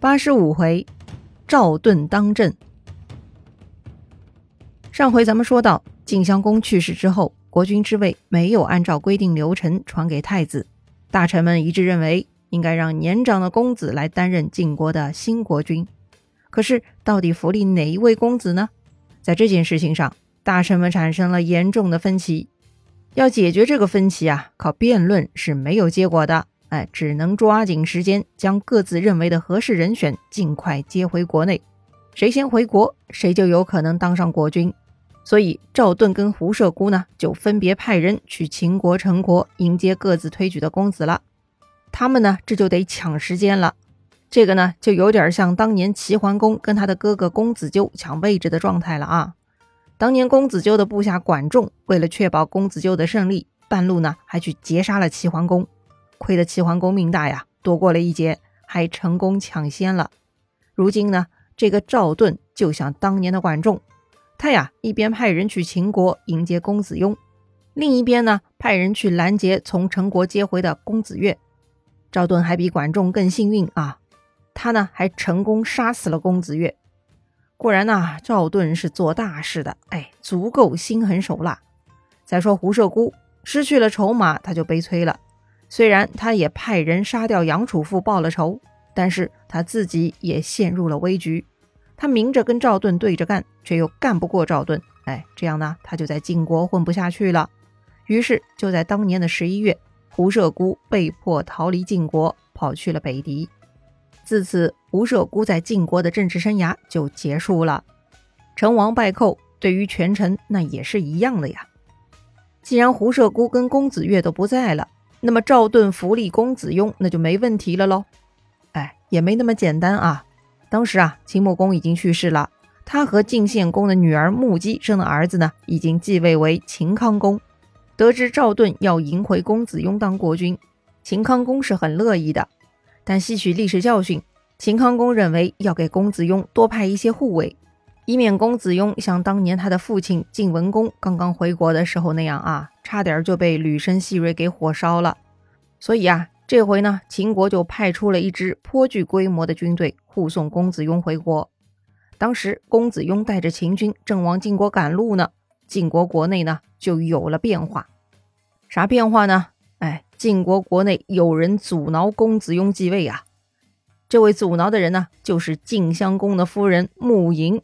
八十五回，赵盾当政。上回咱们说到，晋襄公去世之后，国君之位没有按照规定流程传给太子，大臣们一致认为应该让年长的公子来担任晋国的新国君。可是，到底扶立哪一位公子呢？在这件事情上，大臣们产生了严重的分歧。要解决这个分歧啊，靠辩论是没有结果的。哎，只能抓紧时间将各自认为的合适人选尽快接回国内，谁先回国，谁就有可能当上国君。所以赵盾跟胡射姑呢，就分别派人去秦国、陈国迎接各自推举的公子了。他们呢，这就得抢时间了。这个呢，就有点像当年齐桓公跟他的哥哥公子纠抢位置的状态了啊。当年公子纠的部下管仲，为了确保公子纠的胜利，半路呢还去劫杀了齐桓公。亏得齐桓公命大呀，躲过了一劫，还成功抢先了。如今呢，这个赵盾就像当年的管仲，他呀一边派人去秦国迎接公子雍，另一边呢派人去拦截从陈国接回的公子越。赵盾还比管仲更幸运啊，他呢还成功杀死了公子越。果然呐，赵盾是做大事的，哎，足够心狠手辣。再说胡射姑失去了筹码，他就悲催了。虽然他也派人杀掉杨楚富报了仇，但是他自己也陷入了危局。他明着跟赵盾对着干，却又干不过赵盾，哎，这样呢，他就在晋国混不下去了。于是就在当年的十一月，胡射姑被迫逃离晋国，跑去了北狄。自此，胡射姑在晋国的政治生涯就结束了。成王败寇，对于权臣那也是一样的呀。既然胡射姑跟公子越都不在了。那么赵盾扶立公子雍，那就没问题了喽。哎，也没那么简单啊。当时啊，秦穆公已经去世了，他和晋献公的女儿穆姬生的儿子呢，已经继位为秦康公。得知赵盾要迎回公子雍当国君，秦康公是很乐意的。但吸取历史教训，秦康公认为要给公子雍多派一些护卫，以免公子雍像当年他的父亲晋文公刚刚回国的时候那样啊。差点就被吕生、细瑞给火烧了，所以啊，这回呢，秦国就派出了一支颇具规模的军队护送公子雍回国。当时，公子雍带着秦军正往晋国赶路呢，晋国国内呢就有了变化。啥变化呢？哎，晋国国内有人阻挠公子雍继位啊！这位阻挠的人呢，就是晋襄公的夫人穆莹。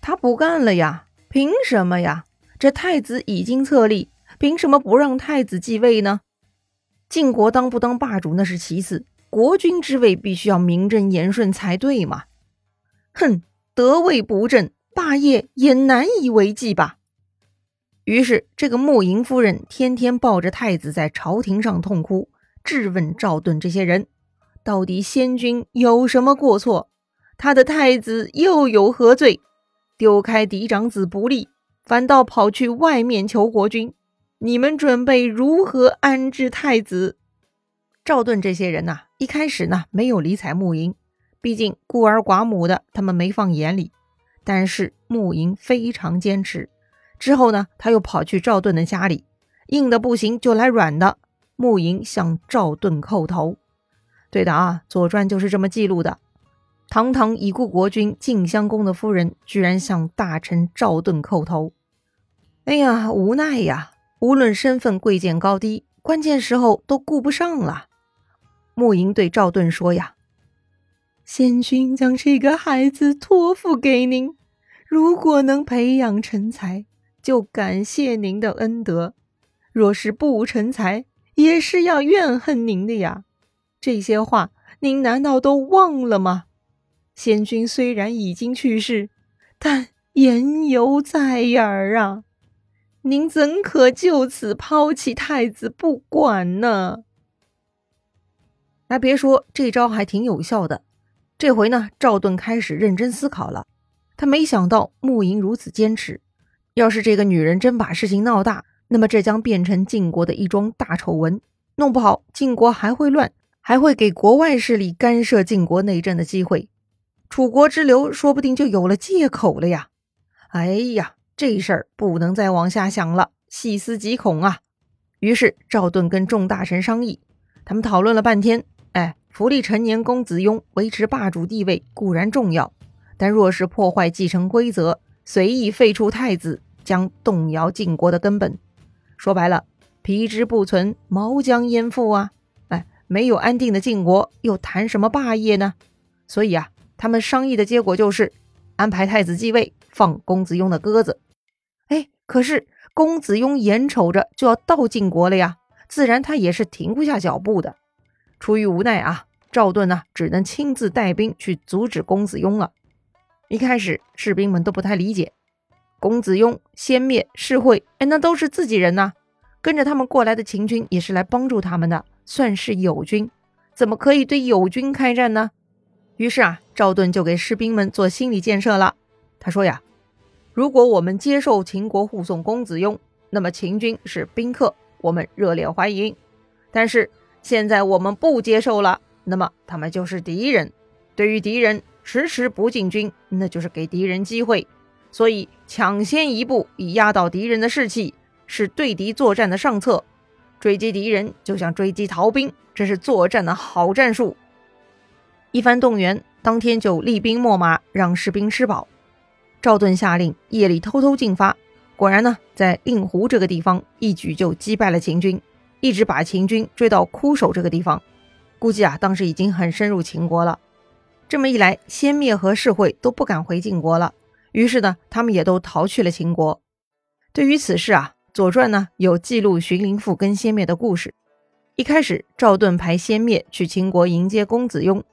他不干了呀！凭什么呀？这太子已经册立，凭什么不让太子继位呢？晋国当不当霸主那是其次，国君之位必须要名正言顺才对嘛！哼，得位不正，霸业也难以为继吧。于是，这个穆莹夫人天天抱着太子在朝廷上痛哭，质问赵盾这些人：到底先君有什么过错？他的太子又有何罪？丢开嫡长子不立。反倒跑去外面求国君，你们准备如何安置太子？赵盾这些人呐，一开始呢没有理睬穆莹，毕竟孤儿寡母的，他们没放眼里。但是穆莹非常坚持，之后呢，他又跑去赵盾的家里，硬的不行就来软的，穆莹向赵盾叩头。对的啊，《左传》就是这么记录的。堂堂已故国君晋襄公的夫人，居然向大臣赵盾叩头。哎呀，无奈呀！无论身份贵贱高低，关键时候都顾不上了。穆莹对赵盾说：“呀，先君将这个孩子托付给您，如果能培养成才，就感谢您的恩德；若是不成才，也是要怨恨您的呀。这些话您难道都忘了吗？先君虽然已经去世，但言犹在耳啊。”您怎可就此抛弃太子不管呢？还别说，这招还挺有效的。这回呢，赵盾开始认真思考了。他没想到穆莹如此坚持。要是这个女人真把事情闹大，那么这将变成晋国的一桩大丑闻。弄不好，晋国还会乱，还会给国外势力干涉晋国内政的机会。楚国之流说不定就有了借口了呀！哎呀！这事儿不能再往下想了，细思极恐啊！于是赵盾跟众大臣商议，他们讨论了半天，哎，扶立成年公子雍，维持霸主地位固然重要，但若是破坏继承规则，随意废除太子，将动摇晋国的根本。说白了，皮之不存，毛将焉附啊？哎，没有安定的晋国，又谈什么霸业呢？所以啊，他们商议的结果就是安排太子继位，放公子雍的鸽子。哎，可是公子雍眼瞅着就要到晋国了呀，自然他也是停不下脚步的。出于无奈啊，赵盾呢只能亲自带兵去阻止公子雍了。一开始士兵们都不太理解。公子雍、先灭、士会，哎，那都是自己人呐。跟着他们过来的秦军也是来帮助他们的，算是友军，怎么可以对友军开战呢？于是啊，赵盾就给士兵们做心理建设了。他说呀：“如果我们接受秦国护送公子雍，那么秦军是宾客，我们热烈欢迎；但是现在我们不接受了，那么他们就是敌人。对于敌人迟迟不进军，那就是给敌人机会。”所以抢先一步，以压倒敌人的士气，是对敌作战的上策。追击敌人就像追击逃兵，这是作战的好战术。一番动员，当天就厉兵秣马，让士兵吃饱。赵盾下令夜里偷偷进发，果然呢，在令狐这个地方一举就击败了秦军，一直把秦军追到枯守这个地方。估计啊，当时已经很深入秦国了。这么一来，先灭和士会都不敢回晋国了。于是呢，他们也都逃去了秦国。对于此事啊，《左传》呢有记录荀林父跟先灭的故事。一开始，赵盾派先灭去秦国迎接公子雍，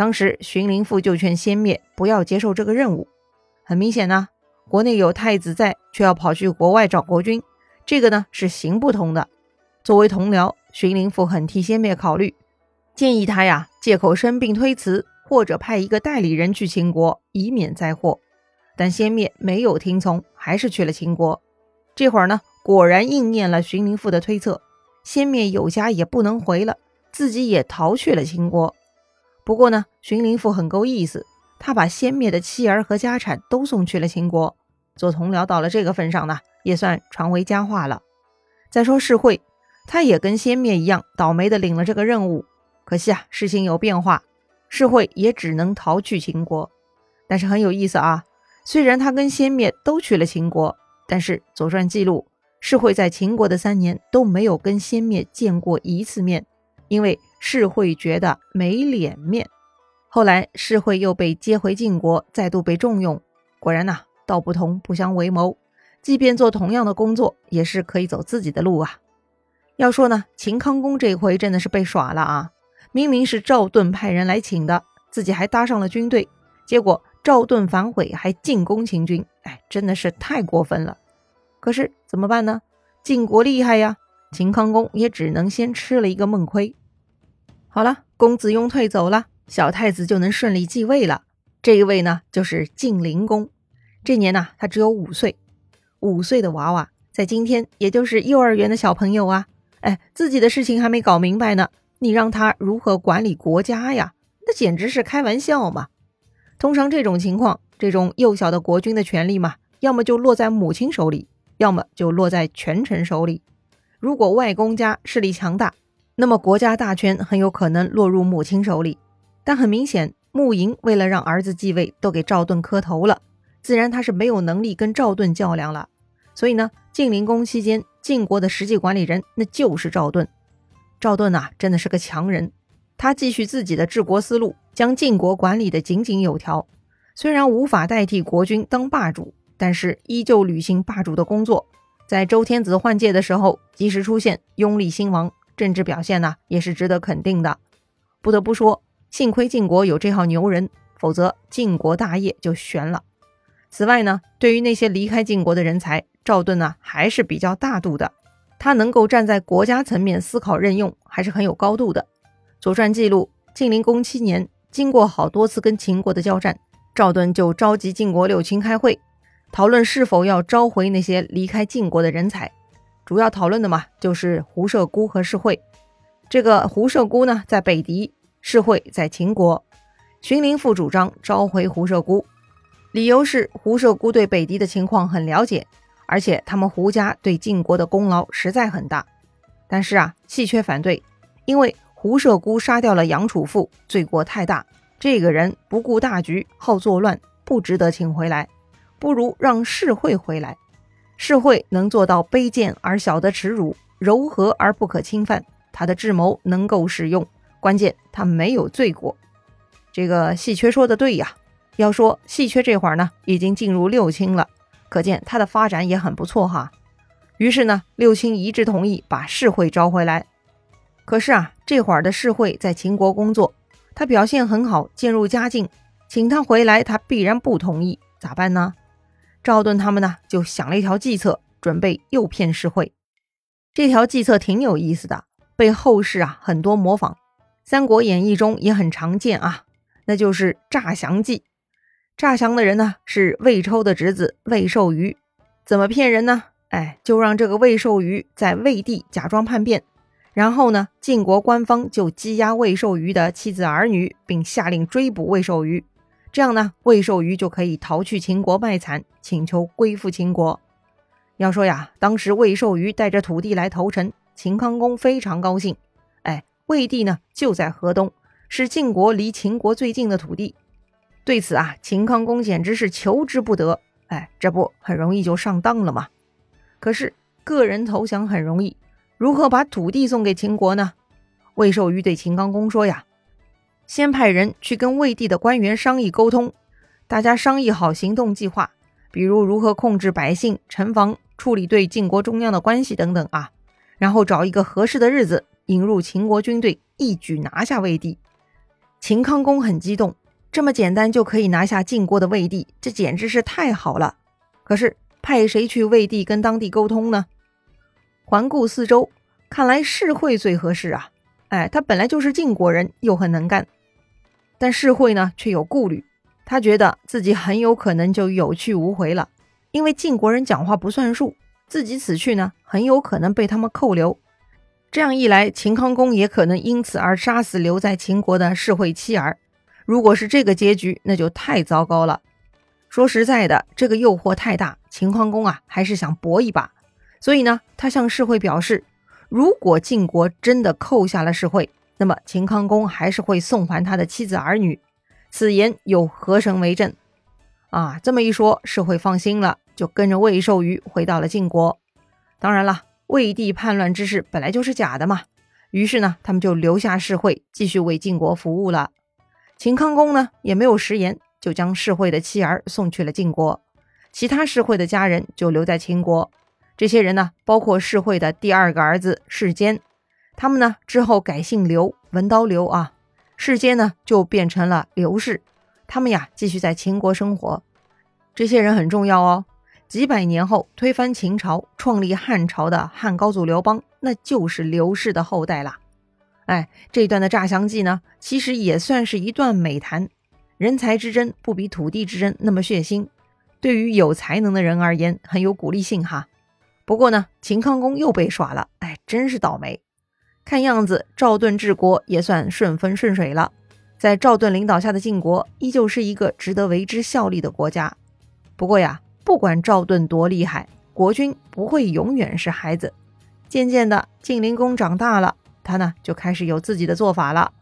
当时荀林父就劝先灭不要接受这个任务。很明显呢，国内有太子在，却要跑去国外找国君，这个呢是行不通的。作为同僚，荀林父很替先灭考虑，建议他呀借口生病推辞，或者派一个代理人去秦国，以免灾祸。但先灭没有听从，还是去了秦国。这会儿呢，果然应验了荀林父的推测，先灭有家也不能回了，自己也逃去了秦国。不过呢，荀林父很够意思，他把先灭的妻儿和家产都送去了秦国。做同僚到了这个份上呢，也算传为佳话了。再说世会，他也跟先灭一样倒霉的领了这个任务。可惜啊，事情有变化，世会也只能逃去秦国。但是很有意思啊。虽然他跟先灭都去了秦国，但是《左传》记录世会在秦国的三年都没有跟先灭见过一次面，因为世会觉得没脸面。后来世会又被接回晋国，再度被重用。果然呐，道不同不相为谋，即便做同样的工作，也是可以走自己的路啊。要说呢，秦康公这回真的是被耍了啊！明明是赵盾派人来请的，自己还搭上了军队，结果。赵盾反悔，还进攻秦军，哎，真的是太过分了。可是怎么办呢？晋国厉害呀，秦康公也只能先吃了一个闷亏。好了，公子雍退走了，小太子就能顺利继位了。这一位呢，就是晋灵公。这年呢，他只有五岁。五岁的娃娃，在今天也就是幼儿园的小朋友啊。哎，自己的事情还没搞明白呢，你让他如何管理国家呀？那简直是开玩笑嘛！通常这种情况，这种幼小的国君的权力嘛，要么就落在母亲手里，要么就落在权臣手里。如果外公家势力强大，那么国家大权很有可能落入母亲手里。但很明显，穆莹为了让儿子继位，都给赵盾磕头了，自然他是没有能力跟赵盾较量了。所以呢，晋灵公期间，晋国的实际管理人那就是赵盾。赵盾呐，真的是个强人。他继续自己的治国思路，将晋国管理的井井有条。虽然无法代替国君当霸主，但是依旧履行霸主的工作。在周天子换届的时候，及时出现，拥立新王，政治表现呢也是值得肯定的。不得不说，幸亏晋国有这号牛人，否则晋国大业就悬了。此外呢，对于那些离开晋国的人才，赵盾呢还是比较大度的。他能够站在国家层面思考任用，还是很有高度的。《左传》记录，晋灵公七年，经过好多次跟秦国的交战，赵盾就召集晋国六卿开会，讨论是否要召回那些离开晋国的人才。主要讨论的嘛，就是胡射孤和士会。这个胡射孤呢，在北狄；士会在秦国。荀林父主张召回胡射孤，理由是胡射孤对北狄的情况很了解，而且他们胡家对晋国的功劳实在很大。但是啊，弃却反对，因为。胡射孤杀掉了杨楚富，罪过太大。这个人不顾大局，好作乱，不值得请回来。不如让世会回来。世会能做到卑贱而小的耻辱，柔和而不可侵犯。他的智谋能够使用，关键他没有罪过。这个细缺说的对呀。要说细缺这会儿呢，已经进入六卿了，可见他的发展也很不错哈。于是呢，六卿一致同意把世会招回来。可是啊，这会儿的世会在秦国工作，他表现很好，渐入佳境，请他回来，他必然不同意，咋办呢？赵盾他们呢，就想了一条计策，准备诱骗世会。这条计策挺有意思的，被后世啊很多模仿，《三国演义》中也很常见啊，那就是诈降计。诈降的人呢是魏抽的侄子魏寿瑜，怎么骗人呢？哎，就让这个魏寿瑜在魏地假装叛变，然后呢，晋国官方就羁押魏寿瑜的妻子儿女，并下令追捕魏寿瑜。这样呢，魏寿瑜就可以逃去秦国卖惨，请求归附秦国。要说呀，当时魏寿瑜带着土地来投诚，秦康公非常高兴。哎，魏地呢就在河东，是晋国离秦国最近的土地。对此啊，秦康公简直是求之不得。哎，这不很容易就上当了吗？可是个人投降很容易，如何把土地送给秦国呢？魏寿瑜对秦康公说呀：“先派人去跟魏地的官员商议沟通，大家商议好行动计划，比如如何控制百姓、城防、处理对晋国中央的关系等等啊。然后找一个合适的日子，引入秦国军队，一举拿下魏地。”秦康公很激动。这么简单就可以拿下晋国的魏地，这简直是太好了。可是派谁去魏地跟当地沟通呢？环顾四周，看来世会最合适啊！哎，他本来就是晋国人，又很能干。但世会呢，却有顾虑，他觉得自己很有可能就有去无回了，因为晋国人讲话不算数，自己此去呢，很有可能被他们扣留。这样一来，秦康公也可能因此而杀死留在秦国的世会妻儿。如果是这个结局，那就太糟糕了。说实在的，这个诱惑太大，秦康公啊还是想搏一把。所以呢，他向世会表示，如果晋国真的扣下了世会，那么秦康公还是会送还他的妻子儿女。此言有何神为证？啊，这么一说，世会放心了，就跟着魏寿瑜回到了晋国。当然了，魏地叛乱之事本来就是假的嘛。于是呢，他们就留下世会，继续为晋国服务了。秦康公呢也没有食言，就将世会的妻儿送去了晋国，其他世会的家人就留在秦国。这些人呢，包括世会的第二个儿子世坚，他们呢之后改姓刘，文刀刘啊。世间呢就变成了刘氏，他们呀继续在秦国生活。这些人很重要哦，几百年后推翻秦朝，创立汉朝的汉高祖刘邦，那就是刘氏的后代啦。哎，这一段的诈降计呢，其实也算是一段美谈。人才之争不比土地之争那么血腥，对于有才能的人而言很有鼓励性哈。不过呢，秦康公又被耍了，哎，真是倒霉。看样子赵盾治国也算顺风顺水了，在赵盾领导下的晋国依旧是一个值得为之效力的国家。不过呀，不管赵盾多厉害，国君不会永远是孩子。渐渐的，晋灵公长大了。他呢就开始有自己的做法了，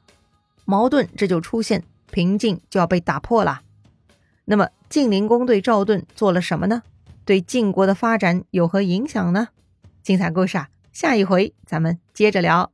矛盾这就出现，平静就要被打破了。那么晋灵公对赵盾做了什么呢？对晋国的发展有何影响呢？精彩故事啊，下一回咱们接着聊。